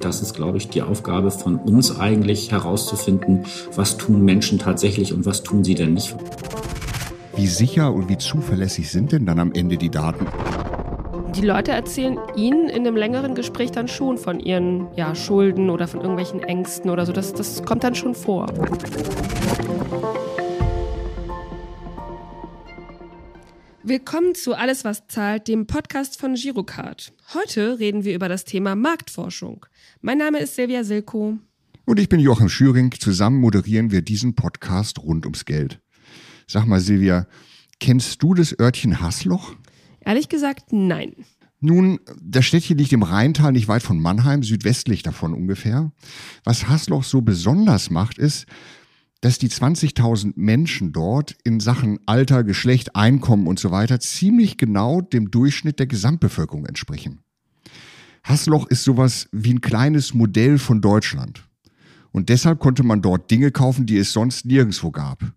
Das ist, glaube ich, die Aufgabe von uns eigentlich herauszufinden, was tun Menschen tatsächlich und was tun sie denn nicht. Wie sicher und wie zuverlässig sind denn dann am Ende die Daten? Die Leute erzählen Ihnen in einem längeren Gespräch dann schon von ihren ja, Schulden oder von irgendwelchen Ängsten oder so. Das, das kommt dann schon vor. Willkommen zu Alles, was zahlt, dem Podcast von Girocard. Heute reden wir über das Thema Marktforschung. Mein Name ist Silvia Silko. Und ich bin Joachim Schüring. Zusammen moderieren wir diesen Podcast rund ums Geld. Sag mal, Silvia, kennst du das Örtchen Hasloch? Ehrlich gesagt, nein. Nun, das Städtchen liegt im Rheintal nicht weit von Mannheim, südwestlich davon ungefähr. Was Hasloch so besonders macht, ist, dass die 20.000 Menschen dort in Sachen Alter, Geschlecht, Einkommen und so weiter ziemlich genau dem Durchschnitt der Gesamtbevölkerung entsprechen. Hasloch ist sowas wie ein kleines Modell von Deutschland. Und deshalb konnte man dort Dinge kaufen, die es sonst nirgendwo gab.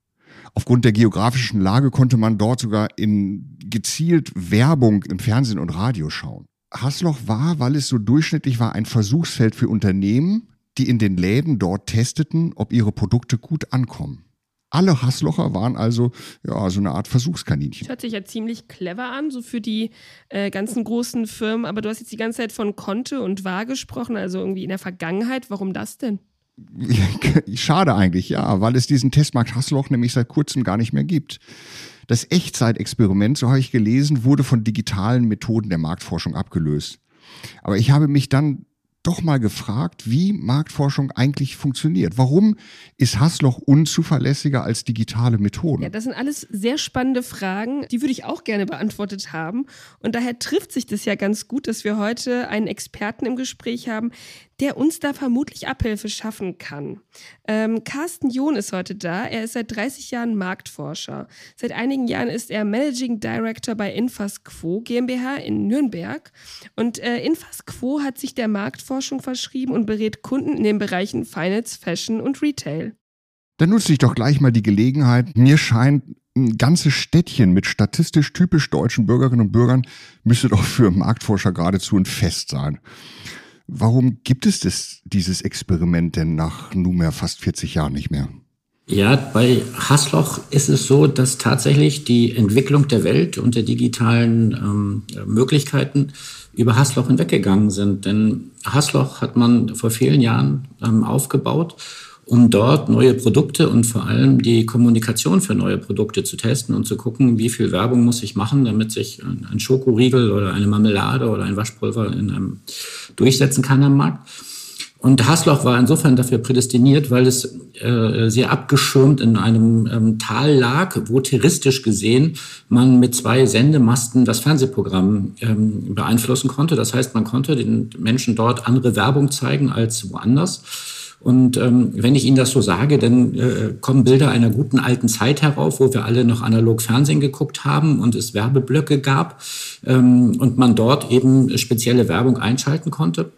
Aufgrund der geografischen Lage konnte man dort sogar in gezielt Werbung im Fernsehen und Radio schauen. Hasloch war, weil es so durchschnittlich war, ein Versuchsfeld für Unternehmen, die in den Läden dort testeten, ob ihre Produkte gut ankommen. Alle Hasslocher waren also ja so eine Art Versuchskaninchen. Das hört sich ja ziemlich clever an, so für die äh, ganzen großen Firmen. Aber du hast jetzt die ganze Zeit von Konte und Wahr gesprochen, also irgendwie in der Vergangenheit. Warum das denn? Schade eigentlich, ja, weil es diesen Testmarkt Hassloch nämlich seit kurzem gar nicht mehr gibt. Das Echtzeitexperiment, so habe ich gelesen, wurde von digitalen Methoden der Marktforschung abgelöst. Aber ich habe mich dann doch mal gefragt, wie Marktforschung eigentlich funktioniert. Warum ist Hassloch unzuverlässiger als digitale Methoden? Ja, das sind alles sehr spannende Fragen, die würde ich auch gerne beantwortet haben. Und daher trifft sich das ja ganz gut, dass wir heute einen Experten im Gespräch haben, der uns da vermutlich Abhilfe schaffen kann. Ähm, Carsten John ist heute da. Er ist seit 30 Jahren Marktforscher. Seit einigen Jahren ist er Managing Director bei Infasquo GmbH in Nürnberg. Und äh, Infasquo hat sich der Marktforschung verschrieben und berät Kunden in den Bereichen Finance, Fashion und Retail. Dann nutze ich doch gleich mal die Gelegenheit. Mir scheint, ein ganzes Städtchen mit statistisch typisch deutschen Bürgerinnen und Bürgern müsste doch für Marktforscher geradezu ein Fest sein. Warum gibt es das, dieses Experiment denn nach nunmehr fast 40 Jahren nicht mehr? Ja, bei Hassloch ist es so, dass tatsächlich die Entwicklung der Welt und der digitalen ähm, Möglichkeiten über Hassloch hinweggegangen sind. Denn Hassloch hat man vor vielen Jahren ähm, aufgebaut um dort neue Produkte und vor allem die Kommunikation für neue Produkte zu testen und zu gucken, wie viel Werbung muss ich machen, damit sich ein Schokoriegel oder eine Marmelade oder ein Waschpulver in einem durchsetzen kann am Markt. Und Hasloch war insofern dafür prädestiniert, weil es äh, sehr abgeschirmt in einem ähm, Tal lag, wo touristisch gesehen man mit zwei Sendemasten das Fernsehprogramm ähm, beeinflussen konnte. Das heißt, man konnte den Menschen dort andere Werbung zeigen als woanders. Und ähm, wenn ich Ihnen das so sage, dann äh, kommen Bilder einer guten alten Zeit herauf, wo wir alle noch analog Fernsehen geguckt haben und es Werbeblöcke gab ähm, und man dort eben spezielle Werbung einschalten konnte.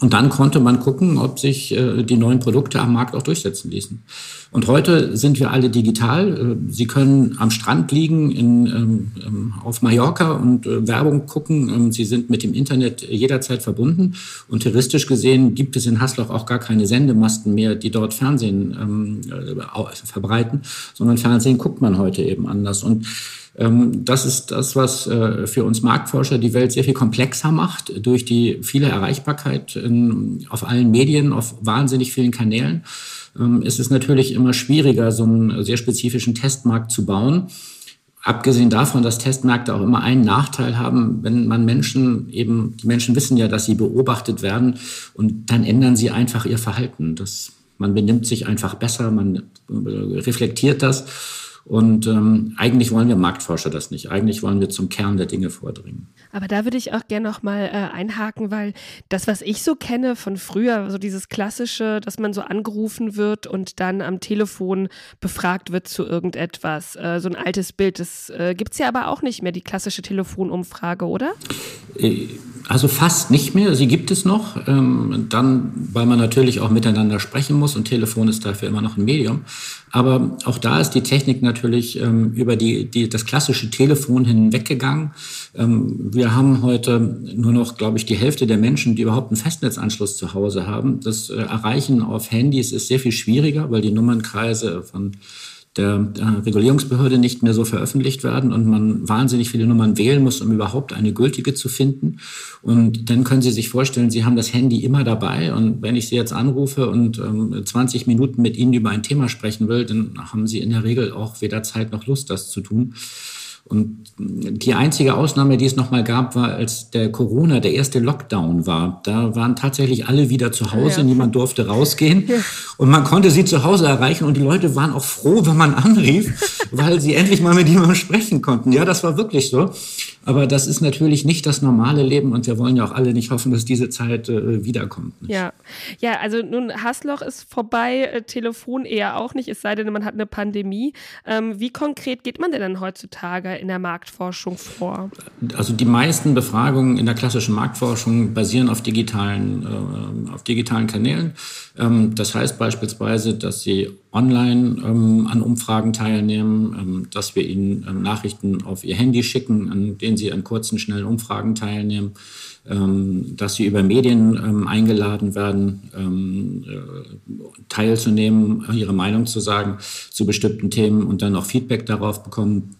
Und dann konnte man gucken, ob sich äh, die neuen Produkte am Markt auch durchsetzen ließen. Und heute sind wir alle digital. Äh, Sie können am Strand liegen in, ähm, ähm, auf Mallorca und äh, Werbung gucken. Ähm, Sie sind mit dem Internet jederzeit verbunden. Und touristisch gesehen gibt es in Hasloch auch gar keine Sendemasten mehr, die dort Fernsehen verbreiten, sondern Fernsehen guckt man heute eben anders. Und das ist das, was äh, für uns Marktforscher die Welt sehr viel komplexer macht, durch die viele Erreichbarkeit auf allen Medien, auf wahnsinnig vielen Kanälen. Ähm, ist es natürlich immer schwieriger, so einen sehr spezifischen Testmarkt zu bauen. Abgesehen davon, dass Testmärkte auch immer einen Nachteil haben, wenn man Menschen eben, die Menschen wissen ja, dass sie beobachtet werden und dann ändern sie einfach ihr Verhalten. Das, man benimmt sich einfach besser, man äh, reflektiert das und ähm, eigentlich wollen wir Marktforscher das nicht. Eigentlich wollen wir zum Kern der Dinge vordringen. Aber da würde ich auch gerne noch mal äh, einhaken, weil das, was ich so kenne von früher, so dieses klassische, dass man so angerufen wird und dann am Telefon befragt wird zu irgendetwas, äh, so ein altes Bild, das äh, gibt es ja aber auch nicht mehr, die klassische Telefonumfrage, oder? Äh, Also fast nicht mehr. Sie gibt es noch. Ähm, dann, weil man natürlich auch miteinander sprechen muss und Telefon ist dafür immer noch ein Medium. Aber auch da ist die Technik natürlich ähm, über die, die, das klassische Telefon hinweggegangen. Ähm, wir haben heute nur noch, glaube ich, die Hälfte der Menschen, die überhaupt einen Festnetzanschluss zu Hause haben. Das äh, Erreichen auf Handys ist sehr viel schwieriger, weil die Nummernkreise von der Regulierungsbehörde nicht mehr so veröffentlicht werden und man wahnsinnig viele Nummern wählen muss, um überhaupt eine gültige zu finden. Und dann können Sie sich vorstellen, Sie haben das Handy immer dabei und wenn ich Sie jetzt anrufe und ähm, 20 Minuten mit Ihnen über ein Thema sprechen will, dann haben Sie in der Regel auch weder Zeit noch Lust, das zu tun. Und die einzige Ausnahme, die es nochmal gab, war, als der Corona, der erste Lockdown war. Da waren tatsächlich alle wieder zu Hause, ja. niemand durfte rausgehen. Ja. Und man konnte sie zu Hause erreichen und die Leute waren auch froh, wenn man anrief, weil sie endlich mal mit jemandem sprechen konnten. Ja, das war wirklich so. Aber das ist natürlich nicht das normale Leben und wir wollen ja auch alle nicht hoffen, dass diese Zeit äh, wiederkommt. Nicht? Ja. ja, also nun, Hassloch ist vorbei, äh, Telefon eher auch nicht, es sei denn, man hat eine Pandemie. Ähm, wie konkret geht man denn dann heutzutage in der Marktforschung vor? Also die meisten Befragungen in der klassischen Marktforschung basieren auf digitalen, äh, auf digitalen Kanälen. Ähm, das heißt beispielsweise, dass sie online ähm, an Umfragen teilnehmen, ähm, dass wir ihnen ähm, Nachrichten auf ihr Handy schicken, an denen sie an kurzen, schnellen Umfragen teilnehmen, ähm, dass sie über Medien ähm, eingeladen werden, ähm, äh, teilzunehmen, ihre Meinung zu sagen zu bestimmten Themen und dann auch Feedback darauf bekommen.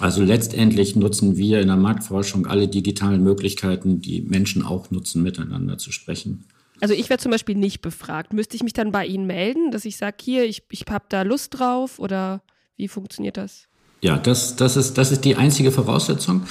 Also letztendlich nutzen wir in der Marktforschung alle digitalen Möglichkeiten, die Menschen auch nutzen, miteinander zu sprechen. Also ich werde zum Beispiel nicht befragt. Müsste ich mich dann bei Ihnen melden, dass ich sage, hier, ich, ich habe da Lust drauf oder wie funktioniert das? Ja, das, das, ist, das ist die einzige Voraussetzung.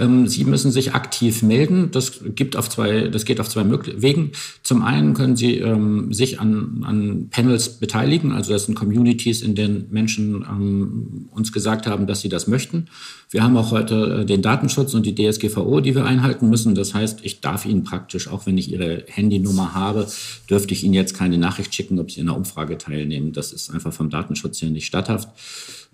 Ähm, Sie müssen sich aktiv melden. Das, gibt auf zwei, das geht auf zwei Wegen. Zum einen können Sie ähm, sich an, an Panels beteiligen. Also das sind Communities, in denen Menschen ähm, uns gesagt haben, dass sie das möchten. Wir haben auch heute äh, den Datenschutz und die DSGVO, die wir einhalten müssen. Das heißt, ich darf Ihnen praktisch, auch wenn ich Ihre Handynummer habe, dürfte ich Ihnen jetzt keine Nachricht schicken, ob Sie in einer Umfrage teilnehmen. Das ist einfach vom Datenschutz her nicht statthaft.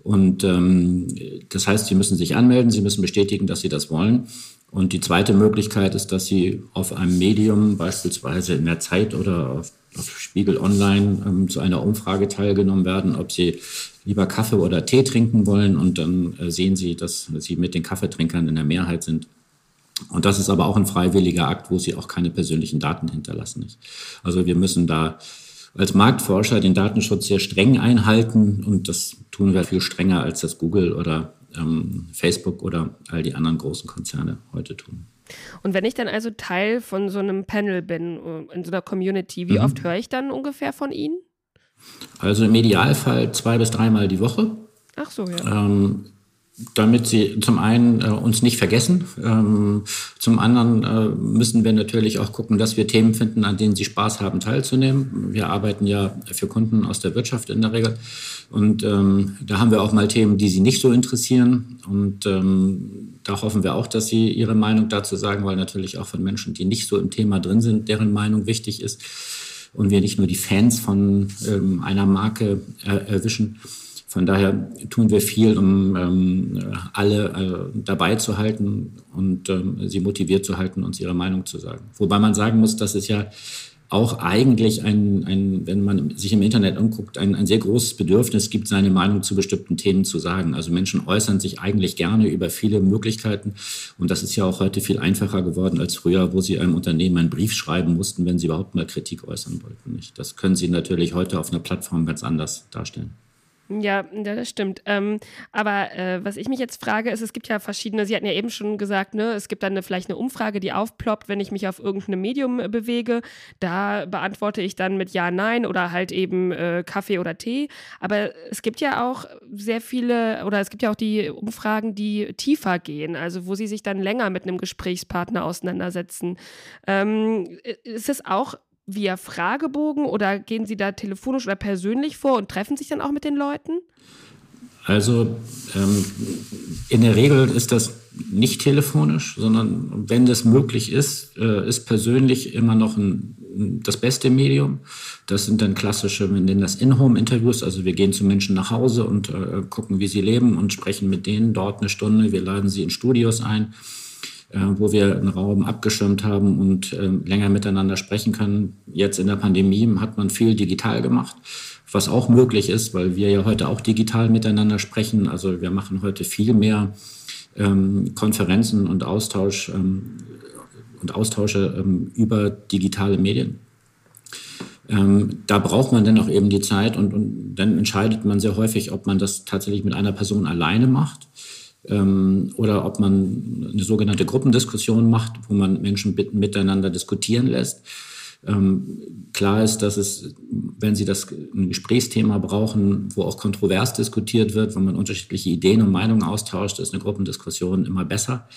Und ähm, das heißt, Sie müssen sich anmelden, Sie müssen bestätigen, dass Sie das wollen. Und die zweite Möglichkeit ist, dass Sie auf einem Medium, beispielsweise in der Zeit oder auf, auf Spiegel Online, ähm, zu einer Umfrage teilgenommen werden, ob Sie lieber Kaffee oder Tee trinken wollen. Und dann äh, sehen Sie, dass Sie mit den Kaffeetrinkern in der Mehrheit sind. Und das ist aber auch ein freiwilliger Akt, wo Sie auch keine persönlichen Daten hinterlassen. Also wir müssen da als Marktforscher den Datenschutz sehr streng einhalten und das tun wir viel strenger, als das Google oder ähm, Facebook oder all die anderen großen Konzerne heute tun. Und wenn ich dann also Teil von so einem Panel bin, äh, in so einer Community, wie mhm. oft höre ich dann ungefähr von Ihnen? Also im Idealfall zwei bis dreimal die Woche. Ach so, ja. Ähm, damit sie zum einen äh, uns nicht vergessen, ähm, zum anderen äh, müssen wir natürlich auch gucken, dass wir Themen finden, an denen sie Spaß haben teilzunehmen. Wir arbeiten ja für Kunden aus der Wirtschaft in der Regel und ähm, da haben wir auch mal Themen, die sie nicht so interessieren und ähm, da hoffen wir auch, dass sie ihre Meinung dazu sagen, weil natürlich auch von Menschen, die nicht so im Thema drin sind, deren Meinung wichtig ist und wir nicht nur die Fans von ähm, einer Marke äh, erwischen. Von daher tun wir viel, um ähm, alle äh, dabei zu halten und ähm, sie motiviert zu halten, uns ihre Meinung zu sagen. Wobei man sagen muss, dass es ja auch eigentlich ein, ein wenn man sich im Internet anguckt, ein, ein sehr großes Bedürfnis gibt, seine Meinung zu bestimmten Themen zu sagen. Also Menschen äußern sich eigentlich gerne über viele Möglichkeiten. Und das ist ja auch heute viel einfacher geworden als früher, wo sie einem Unternehmen einen Brief schreiben mussten, wenn sie überhaupt mal Kritik äußern wollten. Das können sie natürlich heute auf einer Plattform ganz anders darstellen. Ja, das stimmt. Ähm, aber äh, was ich mich jetzt frage, ist, es gibt ja verschiedene, Sie hatten ja eben schon gesagt, ne, es gibt dann eine, vielleicht eine Umfrage, die aufploppt, wenn ich mich auf irgendeinem Medium äh, bewege. Da beantworte ich dann mit Ja, Nein oder halt eben äh, Kaffee oder Tee. Aber es gibt ja auch sehr viele, oder es gibt ja auch die Umfragen, die tiefer gehen, also wo Sie sich dann länger mit einem Gesprächspartner auseinandersetzen. Ähm, ist es auch via Fragebogen oder gehen Sie da telefonisch oder persönlich vor und treffen sich dann auch mit den Leuten? Also ähm, in der Regel ist das nicht telefonisch, sondern wenn das möglich ist, äh, ist persönlich immer noch ein, das beste Medium. Das sind dann klassische, wir nennen das In-Home-Interviews. Also wir gehen zu Menschen nach Hause und äh, gucken, wie sie leben und sprechen mit denen dort eine Stunde. Wir laden sie in Studios ein wo wir einen Raum abgeschirmt haben und äh, länger miteinander sprechen können. Jetzt in der Pandemie hat man viel digital gemacht, was auch möglich ist, weil wir ja heute auch digital miteinander sprechen. Also wir machen heute viel mehr ähm, Konferenzen und Austausch ähm, und Austausche ähm, über digitale Medien. Ähm, da braucht man dann auch eben die Zeit und, und dann entscheidet man sehr häufig, ob man das tatsächlich mit einer Person alleine macht ähm, oder ob man eine sogenannte Gruppendiskussion macht, wo man Menschen miteinander diskutieren lässt. Ähm, klar ist, dass es, wenn Sie das ein Gesprächsthema brauchen, wo auch kontrovers diskutiert wird, wo man unterschiedliche Ideen und Meinungen austauscht, ist eine Gruppendiskussion immer besser.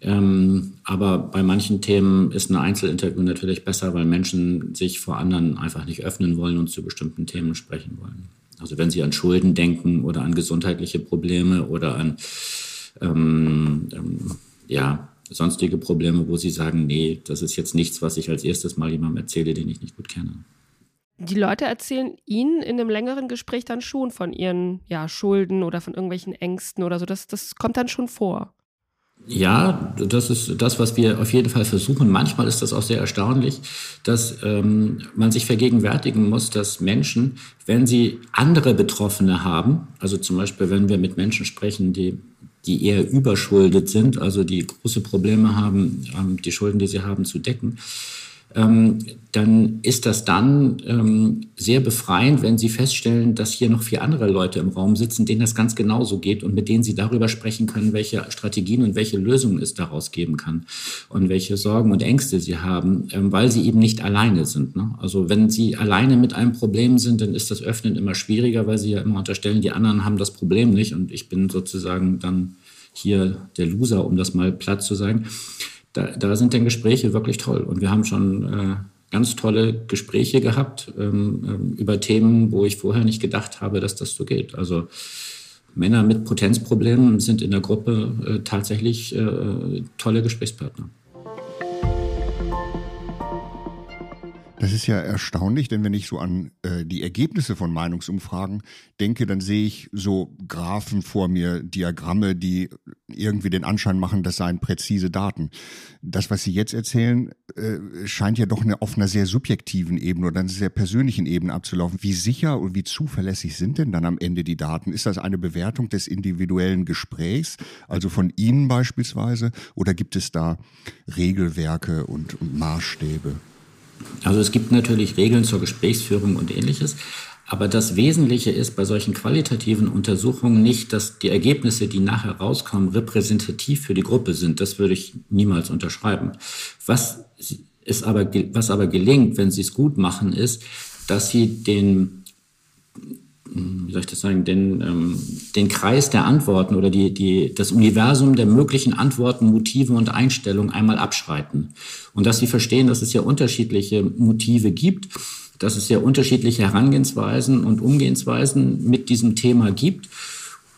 Ähm, aber bei manchen Themen ist ein Einzelinterview natürlich besser, weil Menschen sich vor anderen einfach nicht öffnen wollen und zu bestimmten Themen sprechen wollen. Also wenn Sie an Schulden denken oder an gesundheitliche Probleme oder an ähm, ähm, ja, sonstige Probleme, wo Sie sagen, nee, das ist jetzt nichts, was ich als erstes mal jemandem erzähle, den ich nicht gut kenne. Die Leute erzählen Ihnen in einem längeren Gespräch dann schon von ihren ja, Schulden oder von irgendwelchen Ängsten oder so. Das, das kommt dann schon vor. Ja, das ist das, was wir auf jeden Fall versuchen. Manchmal ist das auch sehr erstaunlich, dass ähm, man sich vergegenwärtigen muss, dass Menschen, wenn sie andere Betroffene haben, also zum Beispiel, wenn wir mit Menschen sprechen, die, die eher überschuldet sind, also die große Probleme haben, ähm, die Schulden, die sie haben, zu decken, dann ist das dann ähm, sehr befreiend, wenn Sie feststellen, dass hier noch vier andere Leute im Raum sitzen, denen das ganz genauso geht und mit denen Sie darüber sprechen können, welche Strategien und welche Lösungen es daraus geben kann und welche Sorgen und Ängste Sie haben, ähm, weil Sie eben nicht alleine sind. Ne? Also wenn Sie alleine mit einem Problem sind, dann ist das Öffnen immer schwieriger, weil Sie ja immer unterstellen, die anderen haben das Problem nicht und ich bin sozusagen dann hier der Loser, um das mal platt zu sagen da, da sind dann Gespräche wirklich toll. Und wir haben schon äh, ganz tolle Gespräche gehabt ähm, ähm, über Themen, wo ich vorher nicht gedacht habe, dass das so geht. Also Männer mit Potenzproblemen sind in der Gruppe äh, tatsächlich äh, tolle Gesprächspartner. Das ist ja erstaunlich, denn wenn ich so an äh, die Ergebnisse von Meinungsumfragen denke, dann sehe ich so Graphen vor mir, Diagramme, die irgendwie den Anschein machen, das seien präzise Daten. Das, was Sie jetzt erzählen, äh, scheint ja doch eine, auf einer sehr subjektiven Ebene oder einer sehr persönlichen Ebene abzulaufen. Wie sicher und wie zuverlässig sind denn dann am Ende die Daten? Ist das eine Bewertung des individuellen Gesprächs, also von Ihnen beispielsweise, oder gibt es da Regelwerke und, und Maßstäbe? Also es gibt natürlich Regeln zur Gesprächsführung und ähnliches. Aber das Wesentliche ist bei solchen qualitativen Untersuchungen nicht, dass die Ergebnisse, die nachher rauskommen, repräsentativ für die Gruppe sind. Das würde ich niemals unterschreiben. Was, ist aber, was aber gelingt, wenn Sie es gut machen, ist, dass Sie den wie soll ich das sagen, den, ähm, den Kreis der Antworten oder die, die, das Universum der möglichen Antworten, Motive und Einstellungen einmal abschreiten. Und dass sie verstehen, dass es ja unterschiedliche Motive gibt, dass es ja unterschiedliche Herangehensweisen und Umgehensweisen mit diesem Thema gibt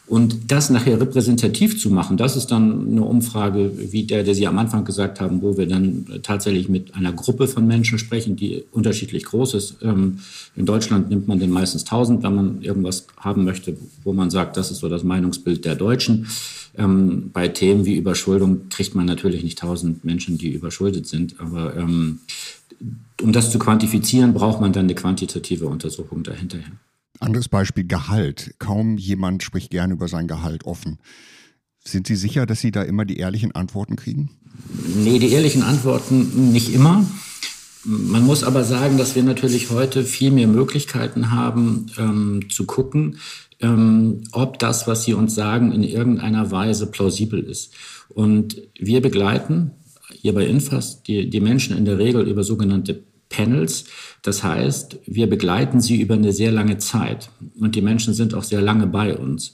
und das nachher repräsentativ zu machen, das ist dann eine Umfrage, wie der, der Sie am Anfang gesagt haben, wo wir dann tatsächlich mit einer Gruppe von Menschen sprechen, die unterschiedlich groß ist. Ähm, in Deutschland nimmt man den meistens 1000, wenn man irgendwas haben möchte, wo man sagt, das ist so das Meinungsbild der Deutschen. Ähm, bei Themen wie Überschuldung kriegt man natürlich nicht 1000 Menschen, die überschuldet sind, aber ähm, um das zu quantifizieren, braucht man dann eine quantitative Untersuchung dahinterher. Anderes Beispiel Gehalt. Kaum jemand spricht gerne über sein Gehalt offen. Sind Sie sicher, dass Sie da immer die ehrlichen Antworten kriegen? Nee, die ehrlichen Antworten nicht immer. Man muss aber sagen, dass wir natürlich heute viel mehr Möglichkeiten haben, ähm, zu gucken, ähm, ob das, was Sie uns sagen, in irgendeiner Weise plausibel ist. Und wir begleiten hier bei Infas die, die Menschen in der Regel über sogenannte Panels. Das heißt, wir begleiten sie über eine sehr lange Zeit und die Menschen sind auch sehr lange bei uns.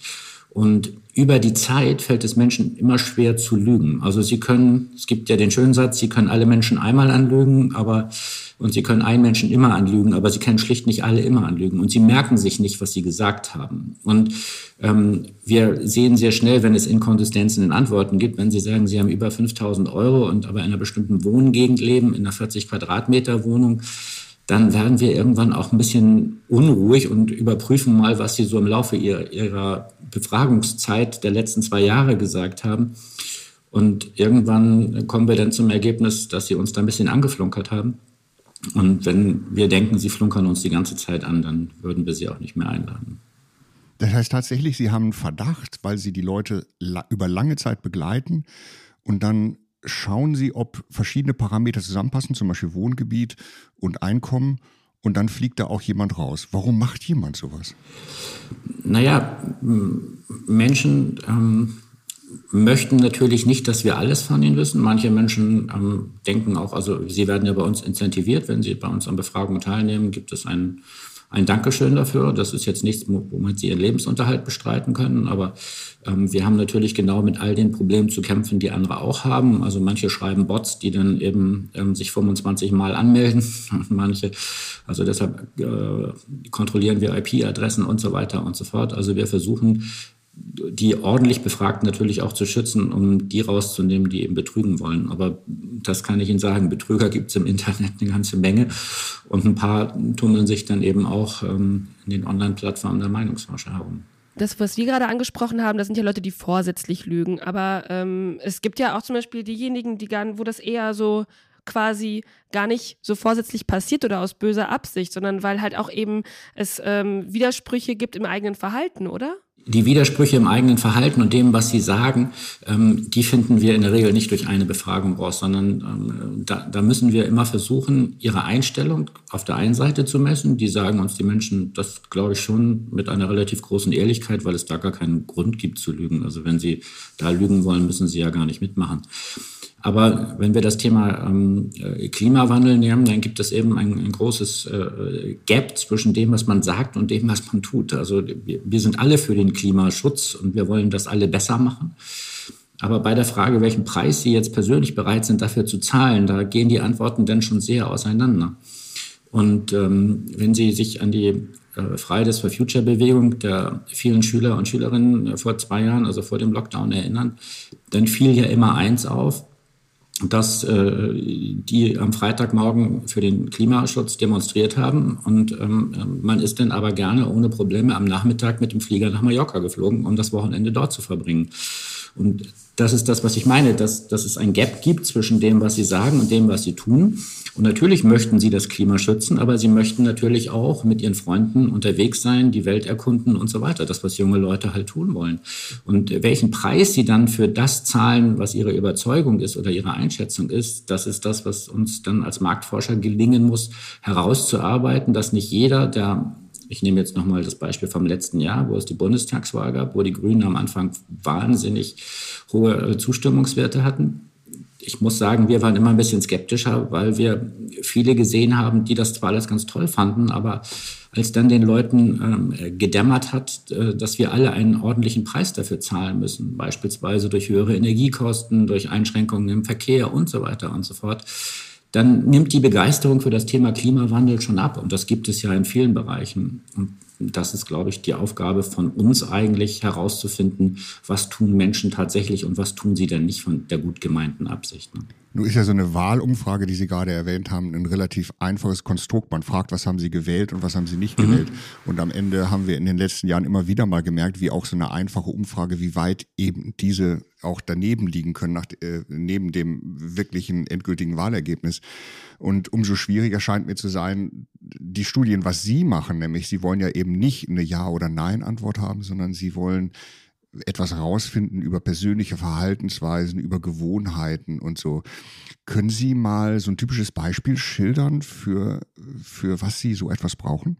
Und über die Zeit fällt es Menschen immer schwer zu lügen. Also sie können, es gibt ja den schönen Satz, sie können alle Menschen einmal anlügen, aber und sie können einen Menschen immer anlügen, aber sie können schlicht nicht alle immer anlügen. Und sie merken sich nicht, was sie gesagt haben. Und ähm, wir sehen sehr schnell, wenn es Inkonsistenzen in Antworten gibt, wenn sie sagen, sie haben über 5000 Euro und aber in einer bestimmten Wohngegend leben, in einer 40 Quadratmeter Wohnung, dann werden wir irgendwann auch ein bisschen unruhig und überprüfen mal, was sie so im Laufe ihrer, ihrer Befragungszeit der letzten zwei Jahre gesagt haben Und irgendwann kommen wir dann zum Ergebnis, dass sie uns da ein bisschen angeflunkert haben. Und wenn wir denken, sie flunkern uns die ganze Zeit an, dann würden wir sie auch nicht mehr einladen. Das heißt tatsächlich, Sie haben einen Verdacht, weil Sie die Leute über lange Zeit begleiten und dann schauen Sie, ob verschiedene Parameter zusammenpassen, zum Beispiel Wohngebiet und Einkommen. Und dann fliegt da auch jemand raus. Warum macht jemand sowas? Naja, Menschen ähm, möchten natürlich nicht, dass wir alles von ihnen wissen. Manche Menschen ähm, denken auch, also sie werden ja bei uns incentiviert, wenn sie bei uns an Befragungen teilnehmen, gibt es ein, ein Dankeschön dafür. Das ist jetzt nichts, womit sie ihren Lebensunterhalt bestreiten können, aber ähm, wir haben natürlich genau mit all den Problemen zu kämpfen, die andere auch haben. Also manche schreiben Bots, die dann eben ähm, sich 25 Mal anmelden. manche, also deshalb äh, kontrollieren wir IP-Adressen und so weiter und so fort. Also wir versuchen die ordentlich Befragten natürlich auch zu schützen, um die rauszunehmen, die eben betrügen wollen. Aber das kann ich Ihnen sagen, Betrüger gibt es im Internet eine ganze Menge und ein paar tummeln sich dann eben auch ähm, in den Online-Plattformen der Meinungsforscher herum. Das, was wir gerade angesprochen haben, das sind ja Leute, die vorsätzlich lügen. Aber ähm, es gibt ja auch zum Beispiel diejenigen, die gar, wo das eher so quasi gar nicht so vorsätzlich passiert oder aus böser Absicht, sondern weil halt auch eben es ähm, Widersprüche gibt im eigenen Verhalten, oder? Die Widersprüche im eigenen Verhalten und dem, was sie sagen, ähm, die finden wir in der Regel nicht durch eine Befragung raus, sondern ähm, da, da, müssen wir immer versuchen, ihre Einstellung auf der einen Seite zu messen. Die sagen uns die Menschen, das glaube ich schon mit einer relativ großen Ehrlichkeit, weil es da gar keinen Grund gibt zu lügen. Also wenn sie da lügen wollen, müssen sie ja gar nicht mitmachen. Aber wenn wir das Thema ähm, äh, Klimawandel nehmen, dann gibt es eben ein, ein großes äh, Gap zwischen dem, was man sagt und dem, was man tut. Also wir, wir sind alle für den Klimaschutz und wir wollen das alle besser machen. Aber bei der Frage, welchen Preis Sie jetzt persönlich bereit sind, dafür zu zahlen, da gehen die Antworten dann schon sehr auseinander. Und ähm, wenn Sie sich an die äh, Fridays for Future Bewegung der vielen Schüler und Schülerinnen äh, vor zwei Jahren, also vor dem Lockdown erinnern, dann fiel ja immer eins auf, dass äh, die am Freitagmorgen für den Klimaschutz demonstriert haben. Und ähm, man ist dann aber gerne ohne Probleme am Nachmittag mit dem Flieger nach Mallorca geflogen, um das Wochenende dort zu verbringen. Und das ist das, was ich meine, dass, dass es ein Gap gibt zwischen dem, was sie sagen und dem, was sie tun. Und natürlich möchten sie das Klima schützen, aber sie möchten natürlich auch mit ihren Freunden unterwegs sein, die Welt erkunden und so weiter. Das, was junge Leute halt tun wollen. Und welchen Preis sie dann für das zahlen, was ihre Überzeugung ist oder ihre Einschätzung ist, das ist das, was uns dann als Marktforscher gelingen muss, herauszuarbeiten, dass nicht jeder, der ich nehme jetzt nochmal das Beispiel vom letzten Jahr, wo es die Bundestagswahl gab, wo die Grünen am Anfang wahnsinnig hohe äh, Zustimmungswerte hatten. Ich muss sagen, wir waren immer ein bisschen skeptischer, weil wir viele gesehen haben, die das zwar alles ganz toll fanden, aber als dann den Leuten ähm, gedämmert hat, äh, dass wir alle einen ordentlichen Preis dafür zahlen müssen, beispielsweise durch höhere Energiekosten, durch Einschränkungen im Verkehr und so weiter und so fort, dann nimmt die Begeisterung für das Thema Klimawandel schon ab. Und das gibt es ja in vielen Bereichen. Und das ist, glaube ich, die Aufgabe von uns eigentlich herauszufinden, was tun Menschen tatsächlich und was tun sie denn nicht von der gut gemeinten Absicht. Ne? Nun ist ja so eine Wahlumfrage, die Sie gerade erwähnt haben, ein relativ einfaches Konstrukt. Man fragt, was haben Sie gewählt und was haben Sie nicht mhm. gewählt. Und am Ende haben wir in den letzten Jahren immer wieder mal gemerkt, wie auch so eine einfache Umfrage, wie weit eben diese auch daneben liegen können, nach, äh, neben dem wirklichen endgültigen Wahlergebnis. Und umso schwieriger scheint mir zu sein, die Studien, was Sie machen, nämlich Sie wollen ja eben nicht eine Ja- oder Nein-Antwort haben, sondern Sie wollen etwas herausfinden über persönliche Verhaltensweisen, über Gewohnheiten und so. Können Sie mal so ein typisches Beispiel schildern für, für was Sie so etwas brauchen?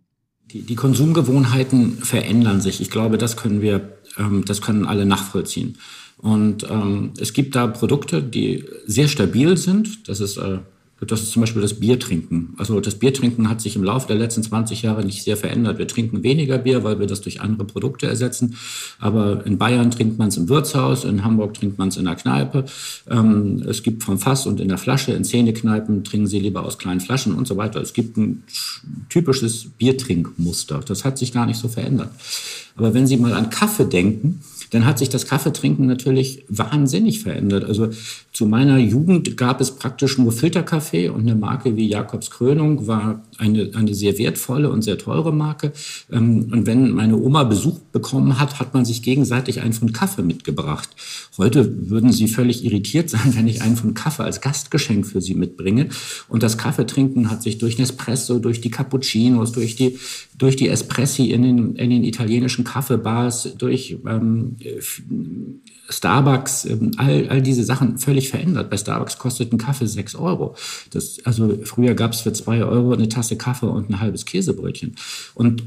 Die, die Konsumgewohnheiten verändern sich. Ich glaube, das können wir, ähm, das können alle nachvollziehen. Und ähm, es gibt da Produkte, die sehr stabil sind. Das ist äh, das ist zum Beispiel das Biertrinken. Also das Biertrinken hat sich im Laufe der letzten 20 Jahre nicht sehr verändert. Wir trinken weniger Bier, weil wir das durch andere Produkte ersetzen. Aber in Bayern trinkt man es im Wirtshaus, in Hamburg trinkt man es in der Kneipe. Ähm, es gibt vom Fass und in der Flasche, in Zähnekneipen trinken sie lieber aus kleinen Flaschen und so weiter. Es gibt ein typisches Biertrinkmuster. Das hat sich gar nicht so verändert. Aber wenn Sie mal an Kaffee denken, dann hat sich das Kaffeetrinken natürlich wahnsinnig verändert. Also zu meiner Jugend gab es praktisch nur Filterkaffee und eine Marke wie Jakobs Krönung war eine, eine sehr wertvolle und sehr teure Marke. Ähm, und wenn meine Oma Besuch bekommen hat, hat man sich gegenseitig einen von Kaffee mitgebracht. Heute würden Sie völlig irritiert sein, wenn ich einen von Kaffee als Gastgeschenk für Sie mitbringe. Und das Kaffeetrinken hat sich durch Nespresso, durch die Cappuccinos, durch die, durch die Espressi in den, in den italienischen Kaffeebars, durch ähm, Starbucks, ähm, all, all diese Sachen völlig verändert. Bei Starbucks kostet ein Kaffee sechs Euro. Das, also früher gab es für zwei Euro eine Tasse Kaffee und ein halbes Käsebrötchen. Und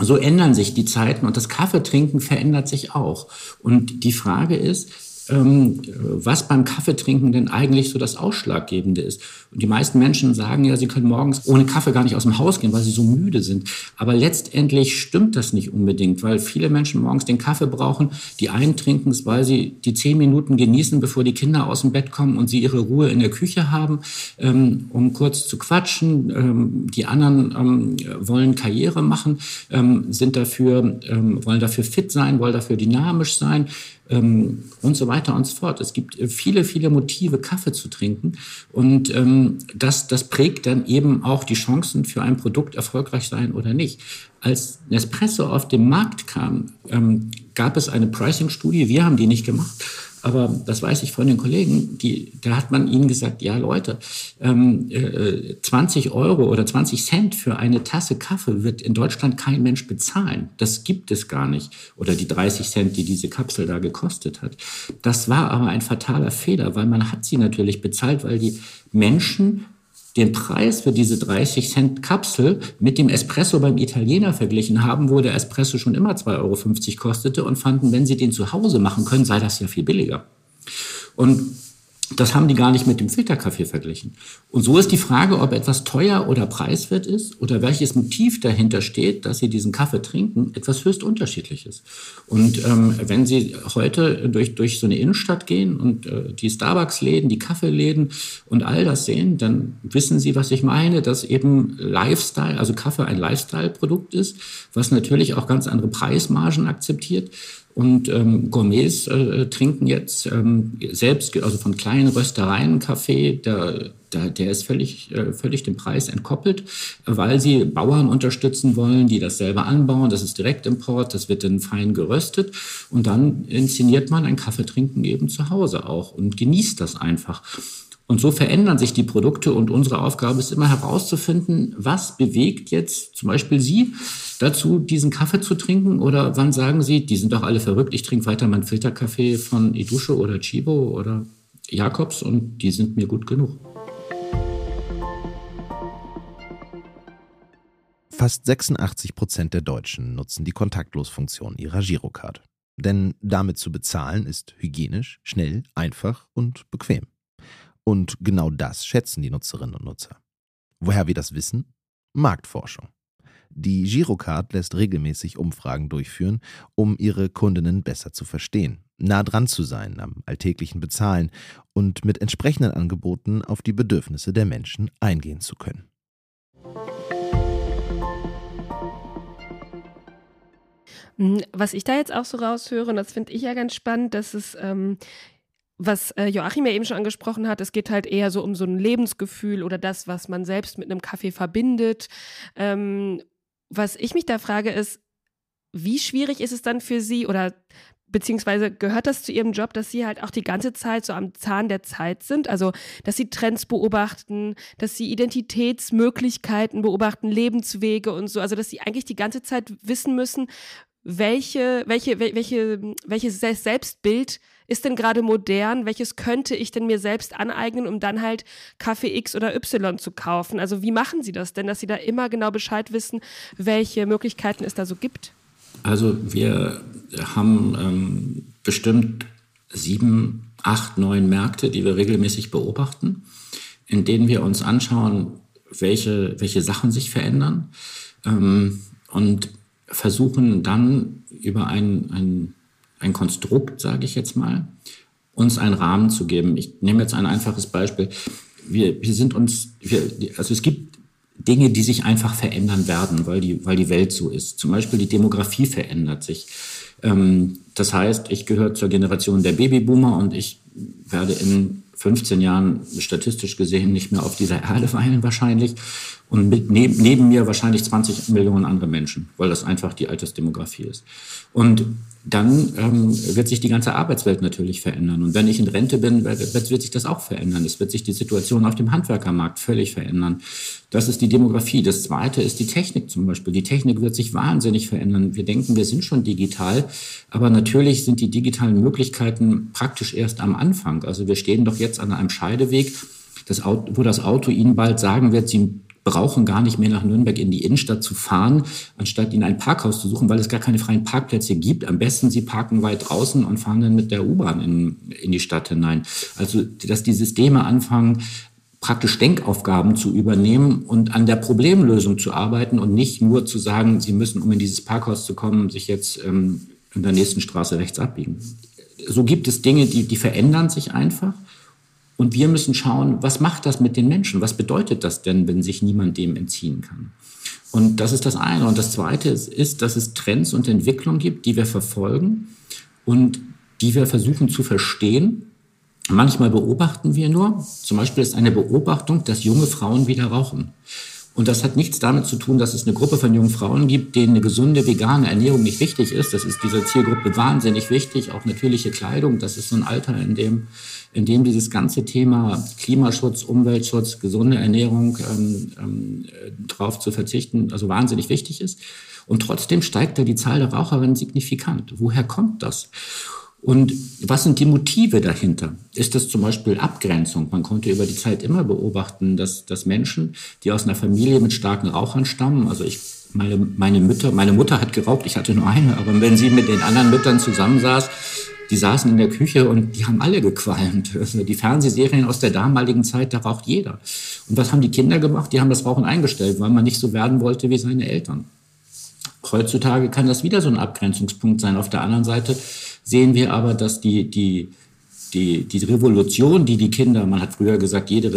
so ändern sich die Zeiten und das Kaffeetrinken verändert sich auch. Und die Frage ist, was beim Kaffeetrinken denn eigentlich so das Ausschlaggebende ist. Und die meisten Menschen sagen ja, sie können morgens ohne Kaffee gar nicht aus dem Haus gehen, weil sie so müde sind. Aber letztendlich stimmt das nicht unbedingt, weil viele Menschen morgens den Kaffee brauchen. Die einen trinken es, weil sie die zehn Minuten genießen, bevor die Kinder aus dem Bett kommen und sie ihre Ruhe in der Küche haben, ähm, um kurz zu quatschen. Ähm, die anderen ähm, wollen Karriere machen, ähm, sind dafür, ähm, wollen dafür fit sein, wollen dafür dynamisch sein ähm, und so weiter und so fort. Es gibt äh, viele, viele Motive, Kaffee zu trinken und ähm, das, das prägt dann eben auch die Chancen für ein Produkt erfolgreich sein oder nicht. Als Nespresso auf den Markt kam, ähm, gab es eine Pricing-Studie, wir haben die nicht gemacht, aber das weiß ich von den Kollegen, die, da hat man ihnen gesagt, ja Leute, ähm, äh, 20 Euro oder 20 Cent für eine Tasse Kaffee wird in Deutschland kein Mensch bezahlen. Das gibt es gar nicht. Oder die 30 Cent, die diese Kapsel da gekostet hat. Das war aber ein fataler Fehler, weil man hat sie natürlich bezahlt, weil die Menschen den Preis für diese 30 Cent Kapsel mit dem Espresso beim Italiener verglichen haben, wo der Espresso schon immer 2,50 Euro kostete und fanden, wenn sie den zu Hause machen können, sei das ja viel billiger. Und das haben die gar nicht mit dem Filterkaffee verglichen. Und so ist die Frage, ob etwas teuer oder preiswert ist oder welches Motiv dahinter steht, dass Sie diesen Kaffee trinken, etwas höchst unterschiedliches. Und ähm, wenn Sie heute durch, durch so eine Innenstadt gehen und äh, die Starbucks-Läden, die Kaffeeläden und all das sehen, dann wissen Sie, was ich meine, dass eben Lifestyle, also Kaffee ein Lifestyle-Produkt ist, was natürlich auch ganz andere Preismargen akzeptiert. Und ähm, Gourmets äh, trinken jetzt ähm, selbst, also von kleinen Röstereien Kaffee, der, der, der ist völlig, äh, völlig dem Preis entkoppelt, weil sie Bauern unterstützen wollen, die das selber anbauen. Das ist Direktimport, das wird dann fein geröstet. Und dann inszeniert man ein Kaffeetrinken eben zu Hause auch und genießt das einfach. Und so verändern sich die Produkte und unsere Aufgabe ist immer herauszufinden, was bewegt jetzt zum Beispiel Sie dazu, diesen Kaffee zu trinken oder wann sagen Sie, die sind doch alle verrückt, ich trinke weiter meinen Filterkaffee von Idusche oder Chibo oder Jakobs und die sind mir gut genug. Fast 86 Prozent der Deutschen nutzen die Kontaktlosfunktion ihrer Girocard. Denn damit zu bezahlen ist hygienisch, schnell, einfach und bequem. Und genau das schätzen die Nutzerinnen und Nutzer. Woher wir das wissen? Marktforschung. Die Girocard lässt regelmäßig Umfragen durchführen, um ihre Kundinnen besser zu verstehen, nah dran zu sein am alltäglichen Bezahlen und mit entsprechenden Angeboten auf die Bedürfnisse der Menschen eingehen zu können. Hm, was ich da jetzt auch so raushöre, und das finde ich ja ganz spannend, dass es ähm, was äh, Joachim ja eben schon angesprochen hat, es geht halt eher so um so ein Lebensgefühl oder das, was man selbst mit einem Kaffee verbindet. Ähm, was ich mich da frage, ist, wie schwierig ist es dann für Sie oder beziehungsweise gehört das zu Ihrem Job, dass Sie halt auch die ganze Zeit so am Zahn der Zeit sind? Also, dass Sie Trends beobachten, dass Sie Identitätsmöglichkeiten beobachten, Lebenswege und so. Also, dass Sie eigentlich die ganze Zeit wissen müssen, welche, welche, welche, welches Selbstbild ist denn gerade modern? Welches könnte ich denn mir selbst aneignen, um dann halt Kaffee X oder Y zu kaufen? Also wie machen Sie das denn, dass Sie da immer genau Bescheid wissen, welche Möglichkeiten es da so gibt? Also wir haben ähm, bestimmt sieben, acht, neun Märkte, die wir regelmäßig beobachten, in denen wir uns anschauen, welche, welche Sachen sich verändern ähm, und versuchen dann über ein, ein ein Konstrukt, sage ich jetzt mal, uns einen Rahmen zu geben. Ich nehme jetzt ein einfaches Beispiel. Wir, wir sind uns, wir, also es gibt Dinge, die sich einfach verändern werden, weil die, weil die Welt so ist. Zum Beispiel die Demografie verändert sich. Ähm, das heißt, ich gehöre zur Generation der Babyboomer und ich werde in 15 Jahren statistisch gesehen nicht mehr auf dieser Erde weilen wahrscheinlich. Und mit, neben, neben mir wahrscheinlich 20 Millionen andere Menschen, weil das einfach die Altersdemografie ist. Und dann ähm, wird sich die ganze Arbeitswelt natürlich verändern. Und wenn ich in Rente bin, wird, wird sich das auch verändern. Es wird sich die Situation auf dem Handwerkermarkt völlig verändern. Das ist die Demografie. Das Zweite ist die Technik zum Beispiel. Die Technik wird sich wahnsinnig verändern. Wir denken, wir sind schon digital, aber natürlich sind die digitalen Möglichkeiten praktisch erst am Anfang. Also wir stehen doch jetzt an einem Scheideweg, das Auto, wo das Auto Ihnen bald sagen wird, Sie brauchen gar nicht mehr nach Nürnberg in die Innenstadt zu fahren, anstatt in ein Parkhaus zu suchen, weil es gar keine freien Parkplätze gibt. Am besten Sie parken weit draußen und fahren dann mit der U-Bahn in, in die Stadt hinein. Also, dass die Systeme anfangen, praktisch Denkaufgaben zu übernehmen und an der Problemlösung zu arbeiten und nicht nur zu sagen, Sie müssen, um in dieses Parkhaus zu kommen, sich jetzt ähm, in der nächsten Straße rechts abbiegen. So gibt es Dinge, die, die verändern sich einfach. Und wir müssen schauen, was macht das mit den Menschen? Was bedeutet das denn, wenn sich niemand dem entziehen kann? Und das ist das eine. Und das zweite ist, ist, dass es Trends und Entwicklungen gibt, die wir verfolgen und die wir versuchen zu verstehen. Manchmal beobachten wir nur. Zum Beispiel ist eine Beobachtung, dass junge Frauen wieder rauchen. Und das hat nichts damit zu tun, dass es eine Gruppe von jungen Frauen gibt, denen eine gesunde vegane Ernährung nicht wichtig ist. Das ist dieser Zielgruppe wahnsinnig wichtig. Auch natürliche Kleidung. Das ist so ein Alter, in dem in dem dieses ganze Thema Klimaschutz, Umweltschutz, gesunde Ernährung ähm, ähm, darauf zu verzichten, also wahnsinnig wichtig ist. Und trotzdem steigt da die Zahl der Raucherinnen signifikant. Woher kommt das? Und was sind die Motive dahinter? Ist das zum Beispiel Abgrenzung? Man konnte über die Zeit immer beobachten, dass, dass Menschen, die aus einer Familie mit starken Rauchern stammen, also ich meine, meine Mütter, meine Mutter hat geraucht, ich hatte nur eine, aber wenn sie mit den anderen Müttern zusammensaß, die saßen in der Küche und die haben alle gequalmt. Also die Fernsehserien aus der damaligen Zeit, da raucht jeder. Und was haben die Kinder gemacht? Die haben das Rauchen eingestellt, weil man nicht so werden wollte wie seine Eltern. Heutzutage kann das wieder so ein Abgrenzungspunkt sein. Auf der anderen Seite sehen wir aber, dass die, die, die, die Revolution, die die Kinder, man hat früher gesagt, jede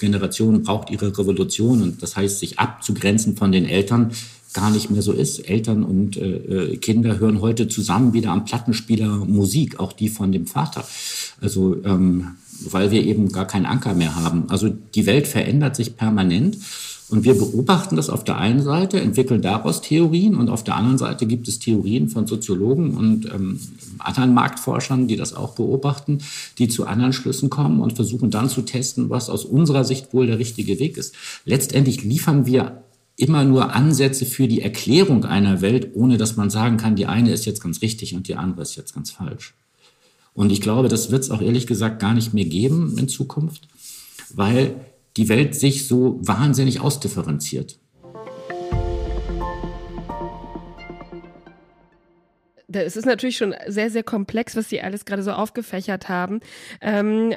Generation braucht ihre Revolution und das heißt, sich abzugrenzen von den Eltern, gar nicht mehr so ist. Eltern und äh, äh, Kinder hören heute zusammen wieder am Plattenspieler Musik, auch die von dem Vater. Also ähm, weil wir eben gar keinen Anker mehr haben. Also die Welt verändert sich permanent. Und wir beobachten das auf der einen Seite, entwickeln daraus Theorien und auf der anderen Seite gibt es Theorien von Soziologen und ähm, anderen Marktforschern, die das auch beobachten, die zu anderen Schlüssen kommen und versuchen dann zu testen, was aus unserer Sicht wohl der richtige Weg ist. Letztendlich liefern wir immer nur Ansätze für die Erklärung einer Welt, ohne dass man sagen kann, die eine ist jetzt ganz richtig und die andere ist jetzt ganz falsch. Und ich glaube, das wird es auch ehrlich gesagt gar nicht mehr geben in Zukunft, weil die Welt sich so wahnsinnig ausdifferenziert. Es ist natürlich schon sehr, sehr komplex, was Sie alles gerade so aufgefächert haben. Ähm,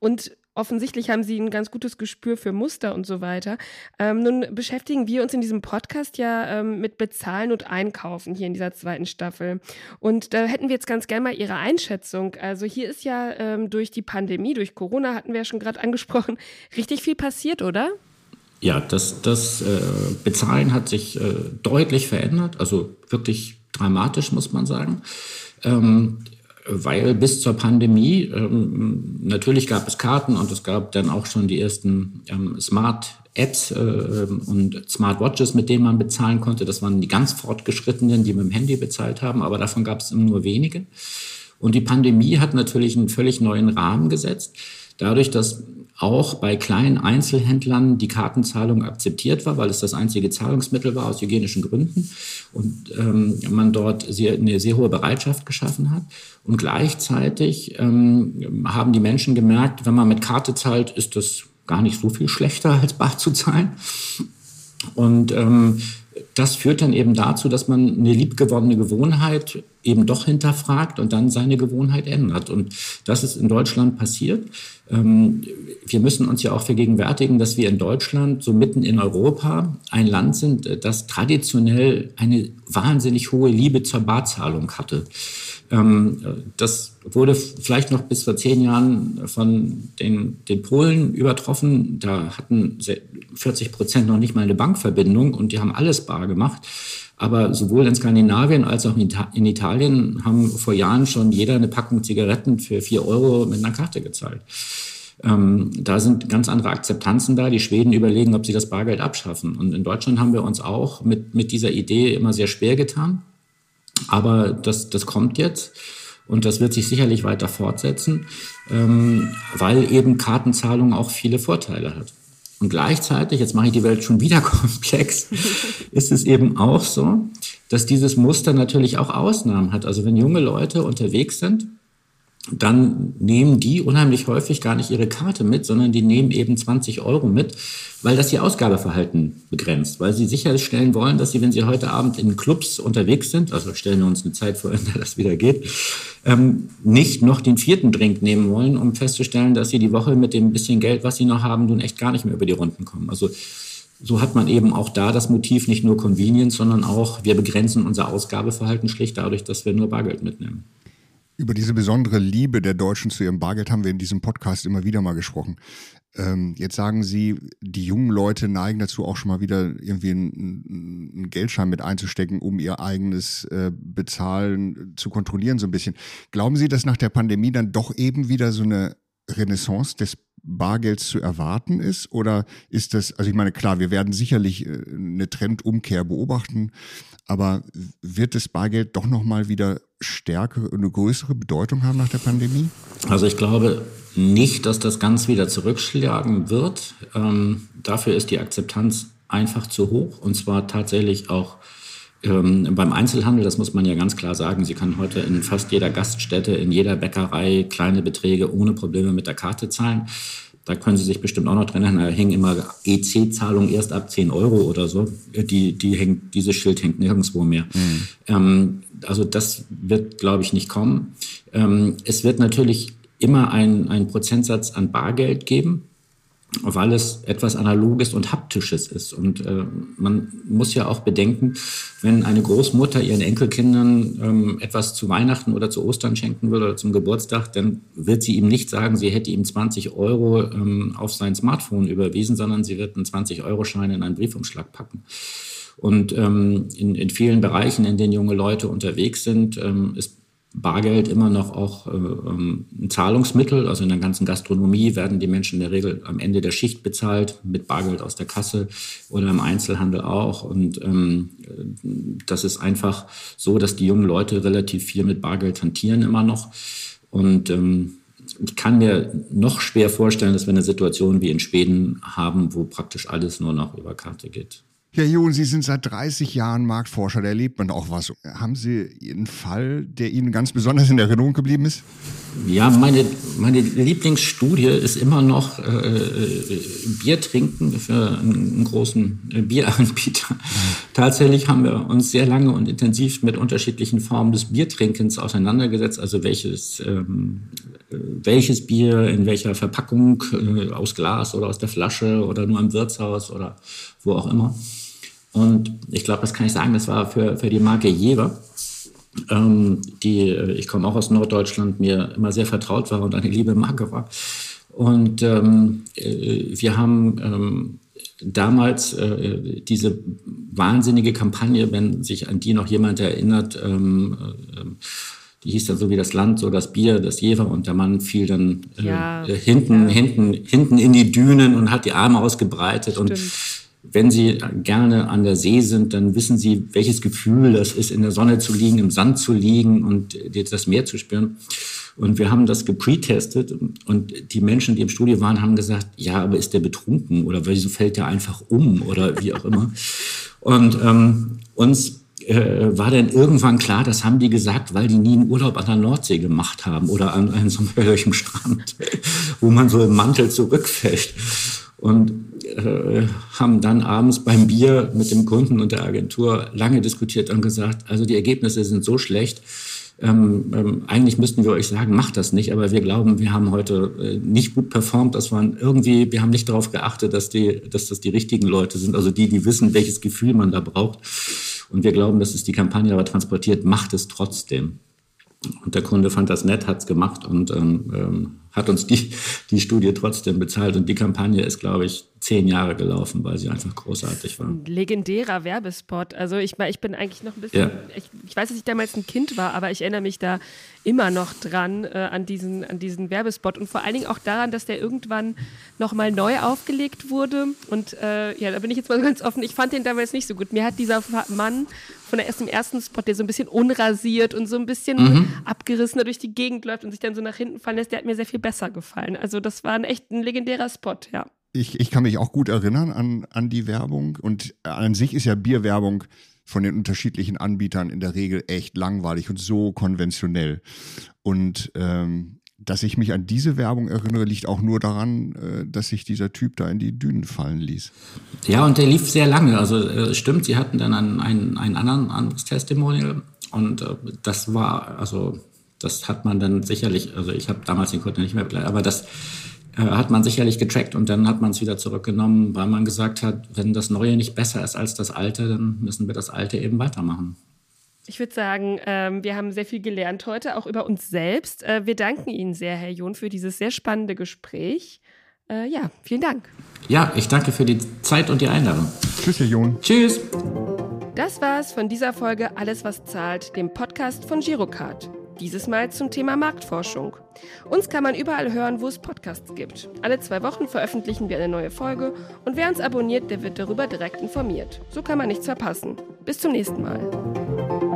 und offensichtlich haben Sie ein ganz gutes Gespür für Muster und so weiter. Ähm, nun beschäftigen wir uns in diesem Podcast ja ähm, mit Bezahlen und Einkaufen hier in dieser zweiten Staffel. Und da hätten wir jetzt ganz gerne mal Ihre Einschätzung. Also hier ist ja ähm, durch die Pandemie, durch Corona hatten wir ja schon gerade angesprochen, richtig viel passiert, oder? Ja, das, das äh, Bezahlen hat sich äh, deutlich verändert, also wirklich dramatisch, muss man sagen. Ähm, weil bis zur Pandemie ähm, natürlich gab es Karten und es gab dann auch schon die ersten ähm, Smart Apps äh, und Smartwatches, mit denen man bezahlen konnte. Das waren die ganz fortgeschrittenen, die mit dem Handy bezahlt haben, aber davon gab es nur wenige. Und die Pandemie hat natürlich einen völlig neuen Rahmen gesetzt. Dadurch, dass auch bei kleinen Einzelhändlern die Kartenzahlung akzeptiert war, weil es das einzige Zahlungsmittel war aus hygienischen Gründen und ähm, man dort sehr, eine sehr hohe Bereitschaft geschaffen hat. Und gleichzeitig ähm, haben die Menschen gemerkt, wenn man mit Karte zahlt, ist das gar nicht so viel schlechter als bar zu zahlen. Und ähm, das führt dann eben dazu, dass man eine liebgewonnene Gewohnheit eben doch hinterfragt und dann seine Gewohnheit ändert. Und das ist in Deutschland passiert. Ähm, wir müssen uns ja auch vergegenwärtigen, dass wir in Deutschland, so mitten in Europa, ein Land sind, das traditionell eine wahnsinnig hohe Liebe zur Barzahlung hatte. Ähm, das wurde vielleicht noch bis vor zehn Jahren von den, den Polen übertroffen. Da hatten 40 Prozent noch nicht mal eine Bankverbindung und die haben alles bar gemacht. Aber sowohl in Skandinavien als auch in Italien haben vor Jahren schon jeder eine Packung Zigaretten für vier Euro mit einer Karte gezahlt. Ähm, da sind ganz andere Akzeptanzen da. Die Schweden überlegen, ob sie das Bargeld abschaffen. Und in Deutschland haben wir uns auch mit, mit dieser Idee immer sehr schwer getan. Aber das, das kommt jetzt. Und das wird sich sicherlich weiter fortsetzen, ähm, weil eben Kartenzahlung auch viele Vorteile hat. Und gleichzeitig, jetzt mache ich die Welt schon wieder komplex, ist es eben auch so, dass dieses Muster natürlich auch Ausnahmen hat. Also wenn junge Leute unterwegs sind, dann nehmen die unheimlich häufig gar nicht ihre Karte mit, sondern die nehmen eben 20 Euro mit, weil das ihr Ausgabeverhalten begrenzt, weil sie sicherstellen wollen, dass sie, wenn sie heute Abend in Clubs unterwegs sind, also stellen wir uns eine Zeit vor, in der das wieder geht, ähm, nicht noch den vierten Drink nehmen wollen, um festzustellen, dass sie die Woche mit dem bisschen Geld, was sie noch haben, nun echt gar nicht mehr über die Runden kommen. Also so hat man eben auch da das Motiv nicht nur Convenience, sondern auch, wir begrenzen unser Ausgabeverhalten schlicht dadurch, dass wir nur Bargeld mitnehmen. Über diese besondere Liebe der Deutschen zu ihrem Bargeld haben wir in diesem Podcast immer wieder mal gesprochen. Ähm, jetzt sagen Sie, die jungen Leute neigen dazu, auch schon mal wieder irgendwie einen, einen Geldschein mit einzustecken, um ihr eigenes äh, Bezahlen zu kontrollieren, so ein bisschen. Glauben Sie, dass nach der Pandemie dann doch eben wieder so eine Renaissance des Bargelds zu erwarten ist? Oder ist das, also ich meine, klar, wir werden sicherlich äh, eine Trendumkehr beobachten, aber wird das Bargeld doch nochmal wieder stärker, eine größere Bedeutung haben nach der Pandemie? Also ich glaube nicht, dass das ganz wieder zurückschlagen wird. Ähm, dafür ist die Akzeptanz einfach zu hoch und zwar tatsächlich auch ähm, beim Einzelhandel, das muss man ja ganz klar sagen, Sie kann heute in fast jeder Gaststätte, in jeder Bäckerei kleine Beträge ohne Probleme mit der Karte zahlen. Da können Sie sich bestimmt auch noch drin erinnern, da hängen immer EC-Zahlungen erst ab 10 Euro oder so. Die, die hängt, dieses Schild hängt nirgendwo mehr. Mhm. Ähm, also das wird, glaube ich, nicht kommen. Ähm, es wird natürlich immer einen Prozentsatz an Bargeld geben weil es etwas Analoges und Haptisches ist. Und äh, man muss ja auch bedenken, wenn eine Großmutter ihren Enkelkindern ähm, etwas zu Weihnachten oder zu Ostern schenken will oder zum Geburtstag, dann wird sie ihm nicht sagen, sie hätte ihm 20 Euro ähm, auf sein Smartphone überwiesen, sondern sie wird einen 20-Euro-Schein in einen Briefumschlag packen. Und ähm, in, in vielen Bereichen, in denen junge Leute unterwegs sind, ähm, ist Bargeld immer noch auch äh, ähm, ein Zahlungsmittel. Also in der ganzen Gastronomie werden die Menschen in der Regel am Ende der Schicht bezahlt mit Bargeld aus der Kasse oder im Einzelhandel auch. Und ähm, das ist einfach so, dass die jungen Leute relativ viel mit Bargeld hantieren immer noch. Und ähm, ich kann mir noch schwer vorstellen, dass wir eine Situation wie in Schweden haben, wo praktisch alles nur noch über Karte geht. Ja, Jon, Sie sind seit 30 Jahren Marktforscher, da erlebt man auch was. Haben Sie einen Fall, der Ihnen ganz besonders in Erinnerung geblieben ist? Ja, meine, meine Lieblingsstudie ist immer noch äh, äh Bier trinken für einen großen äh, Bieranbieter. Tatsächlich haben wir uns sehr lange und intensiv mit unterschiedlichen Formen des Biertrinkens auseinandergesetzt, also welches, ähm, äh, welches Bier in welcher Verpackung, äh, aus Glas oder aus der Flasche oder nur im Wirtshaus oder wo auch immer. Und ich glaube, das kann ich sagen, das war für, für die Marke Jever, ähm, die, äh, ich komme auch aus Norddeutschland, mir immer sehr vertraut war und eine liebe Marke war. Und ähm, äh, wir haben ähm, damals äh, diese wahnsinnige Kampagne, wenn sich an die noch jemand erinnert, ähm, äh, die hieß dann so wie das Land, so das Bier, das Jever und der Mann fiel dann äh, ja, hinten, ja. hinten, hinten in die Dünen und hat die Arme ausgebreitet Stimmt. und wenn Sie gerne an der See sind, dann wissen Sie, welches Gefühl das ist, in der Sonne zu liegen, im Sand zu liegen und das Meer zu spüren. Und wir haben das gepretestet und die Menschen, die im Studio waren, haben gesagt, ja, aber ist der betrunken oder wieso fällt der einfach um oder wie auch immer. Und ähm, uns äh, war dann irgendwann klar, das haben die gesagt, weil die nie einen Urlaub an der Nordsee gemacht haben oder an einem solchen Strand, wo man so im Mantel zurückfällt. Und äh, haben dann abends beim Bier mit dem Kunden und der Agentur lange diskutiert und gesagt, also die Ergebnisse sind so schlecht, ähm, ähm, eigentlich müssten wir euch sagen, macht das nicht, aber wir glauben, wir haben heute äh, nicht gut performt. Das waren irgendwie, wir haben nicht darauf geachtet, dass, die, dass das die richtigen Leute sind, also die, die wissen, welches Gefühl man da braucht. Und wir glauben, dass es die Kampagne aber transportiert, macht es trotzdem. Und der Kunde fand das nett, hat es gemacht und ähm, ähm hat uns die, die Studie trotzdem bezahlt. Und die Kampagne ist, glaube ich, zehn Jahre gelaufen, weil sie einfach großartig war. Ein legendärer Werbespot. Also ich, ich bin eigentlich noch ein bisschen, ja. ich, ich, weiß, dass ich damals ein Kind war, aber ich erinnere mich da immer noch dran, äh, an, diesen, an diesen Werbespot und vor allen Dingen auch daran, dass der irgendwann nochmal neu aufgelegt wurde. Und äh, ja, da bin ich jetzt mal ganz offen, ich fand den damals nicht so gut. Mir hat dieser Mann von der ersten, ersten Spot, der so ein bisschen unrasiert und so ein bisschen mhm. abgerissener durch die Gegend läuft und sich dann so nach hinten fallen lässt, der hat mir sehr viel besser gefallen. Also das war ein echt ein legendärer Spot, ja ich, ich kann mich auch gut erinnern an, an die Werbung. Und an sich ist ja Bierwerbung von den unterschiedlichen Anbietern in der Regel echt langweilig und so konventionell. Und ähm, dass ich mich an diese Werbung erinnere, liegt auch nur daran, äh, dass sich dieser Typ da in die Dünen fallen ließ. Ja, und der lief sehr lange. Also äh, stimmt, sie hatten dann einen, einen, einen anderen anderes Testimonial und äh, das war, also das hat man dann sicherlich, also ich habe damals den Code nicht mehr, aber das hat man sicherlich getrackt und dann hat man es wieder zurückgenommen, weil man gesagt hat, wenn das Neue nicht besser ist als das Alte, dann müssen wir das Alte eben weitermachen. Ich würde sagen, ähm, wir haben sehr viel gelernt heute, auch über uns selbst. Äh, wir danken Ihnen sehr, Herr John, für dieses sehr spannende Gespräch. Äh, ja, vielen Dank. Ja, ich danke für die Zeit und die Einladung. Tschüss, Herr John. Tschüss. Das war's von dieser Folge Alles, was zahlt, dem Podcast von Girocard. Dieses Mal zum Thema Marktforschung. Uns kann man überall hören, wo es Podcasts gibt. Alle zwei Wochen veröffentlichen wir eine neue Folge und wer uns abonniert, der wird darüber direkt informiert. So kann man nichts verpassen. Bis zum nächsten Mal.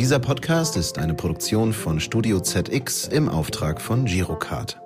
Dieser Podcast ist eine Produktion von Studio ZX im Auftrag von Girocard.